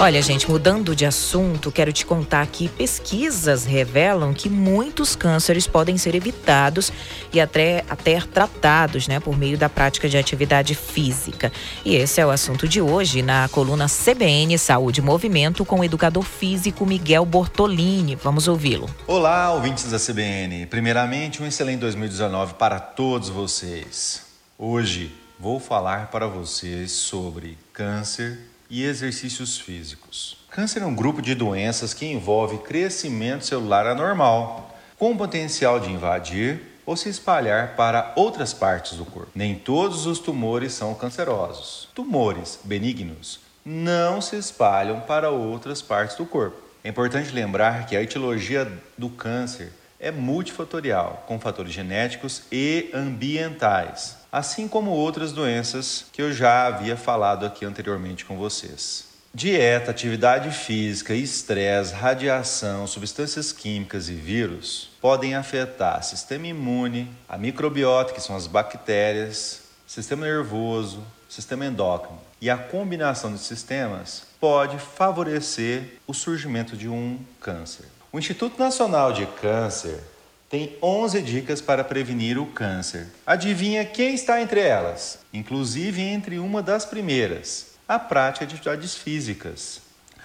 Olha, gente, mudando de assunto, quero te contar que pesquisas revelam que muitos cânceres podem ser evitados e até, até tratados, né, por meio da prática de atividade física. E esse é o assunto de hoje na coluna CBN Saúde e Movimento com o educador físico Miguel Bortolini. Vamos ouvi-lo. Olá, ouvintes da CBN. Primeiramente, um excelente 2019 para todos vocês. Hoje vou falar para vocês sobre câncer e exercícios físicos. Câncer é um grupo de doenças que envolve crescimento celular anormal, com potencial de invadir ou se espalhar para outras partes do corpo. Nem todos os tumores são cancerosos. Tumores benignos não se espalham para outras partes do corpo. É importante lembrar que a etiologia do câncer é multifatorial, com fatores genéticos e ambientais assim como outras doenças que eu já havia falado aqui anteriormente com vocês. Dieta, atividade física, estresse, radiação, substâncias químicas e vírus podem afetar sistema imune, a microbiota, que são as bactérias, sistema nervoso, sistema endócrino. E a combinação de sistemas pode favorecer o surgimento de um câncer. O Instituto Nacional de Câncer tem 11 dicas para prevenir o câncer. Adivinha quem está entre elas? Inclusive entre uma das primeiras, a prática de atividades físicas.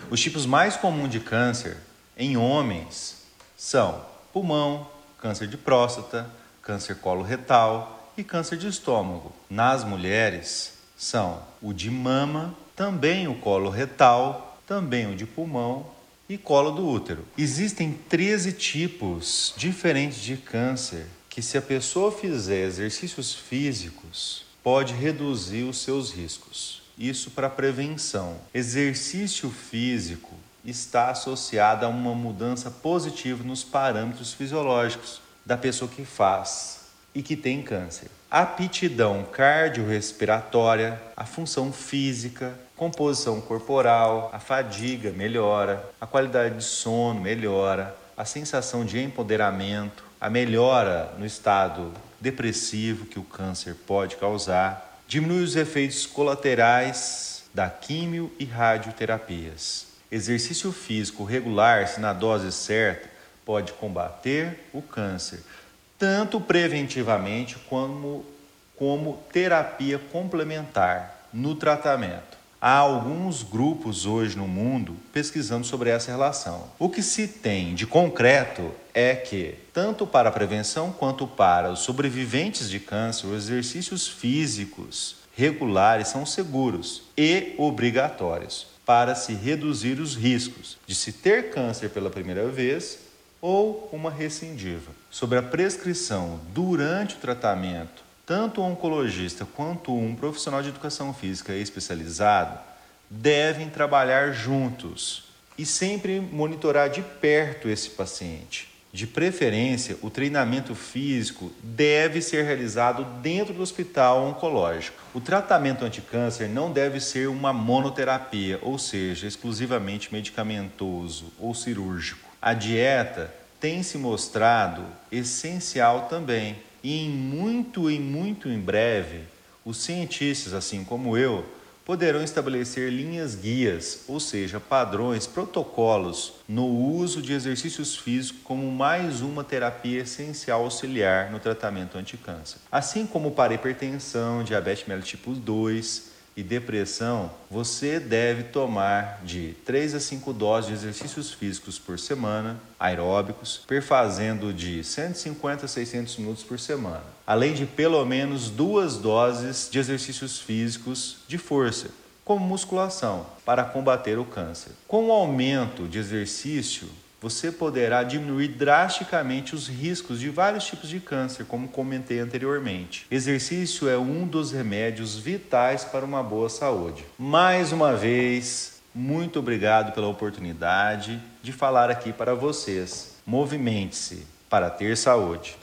Os tipos mais comuns de câncer em homens são pulmão, câncer de próstata, câncer coloretal e câncer de estômago. Nas mulheres são o de mama, também o coloretal, também o de pulmão e colo do útero. Existem 13 tipos diferentes de câncer que, se a pessoa fizer exercícios físicos, pode reduzir os seus riscos. Isso para prevenção. Exercício físico está associado a uma mudança positiva nos parâmetros fisiológicos da pessoa que faz e que tem câncer. Aptidão cardiorrespiratória, a função física, composição corporal, a fadiga melhora, a qualidade de sono melhora, a sensação de empoderamento, a melhora no estado depressivo que o câncer pode causar, diminui os efeitos colaterais da químio e radioterapias. Exercício físico regular, se na dose certa, pode combater o câncer, tanto preventivamente como, como terapia complementar no tratamento. Há alguns grupos hoje no mundo pesquisando sobre essa relação. O que se tem de concreto é que, tanto para a prevenção quanto para os sobreviventes de câncer, os exercícios físicos regulares são seguros e obrigatórios para se reduzir os riscos de se ter câncer pela primeira vez ou uma recidiva. Sobre a prescrição durante o tratamento, tanto o oncologista quanto um profissional de educação física especializado devem trabalhar juntos e sempre monitorar de perto esse paciente. De preferência, o treinamento físico deve ser realizado dentro do hospital oncológico. O tratamento anticâncer não deve ser uma monoterapia, ou seja, exclusivamente medicamentoso ou cirúrgico. A dieta tem se mostrado essencial também. E em muito e muito em breve, os cientistas, assim como eu, poderão estabelecer linhas guias, ou seja, padrões, protocolos no uso de exercícios físicos como mais uma terapia essencial auxiliar no tratamento anticâncer. Assim como para hipertensão, diabetes mellitus tipo 2, e depressão, você deve tomar de 3 a 5 doses de exercícios físicos por semana, aeróbicos, perfazendo de 150 a 600 minutos por semana, além de pelo menos duas doses de exercícios físicos de força, como musculação, para combater o câncer. Com o aumento de exercício, você poderá diminuir drasticamente os riscos de vários tipos de câncer, como comentei anteriormente. Exercício é um dos remédios vitais para uma boa saúde. Mais uma vez, muito obrigado pela oportunidade de falar aqui para vocês. Movimente-se para ter saúde.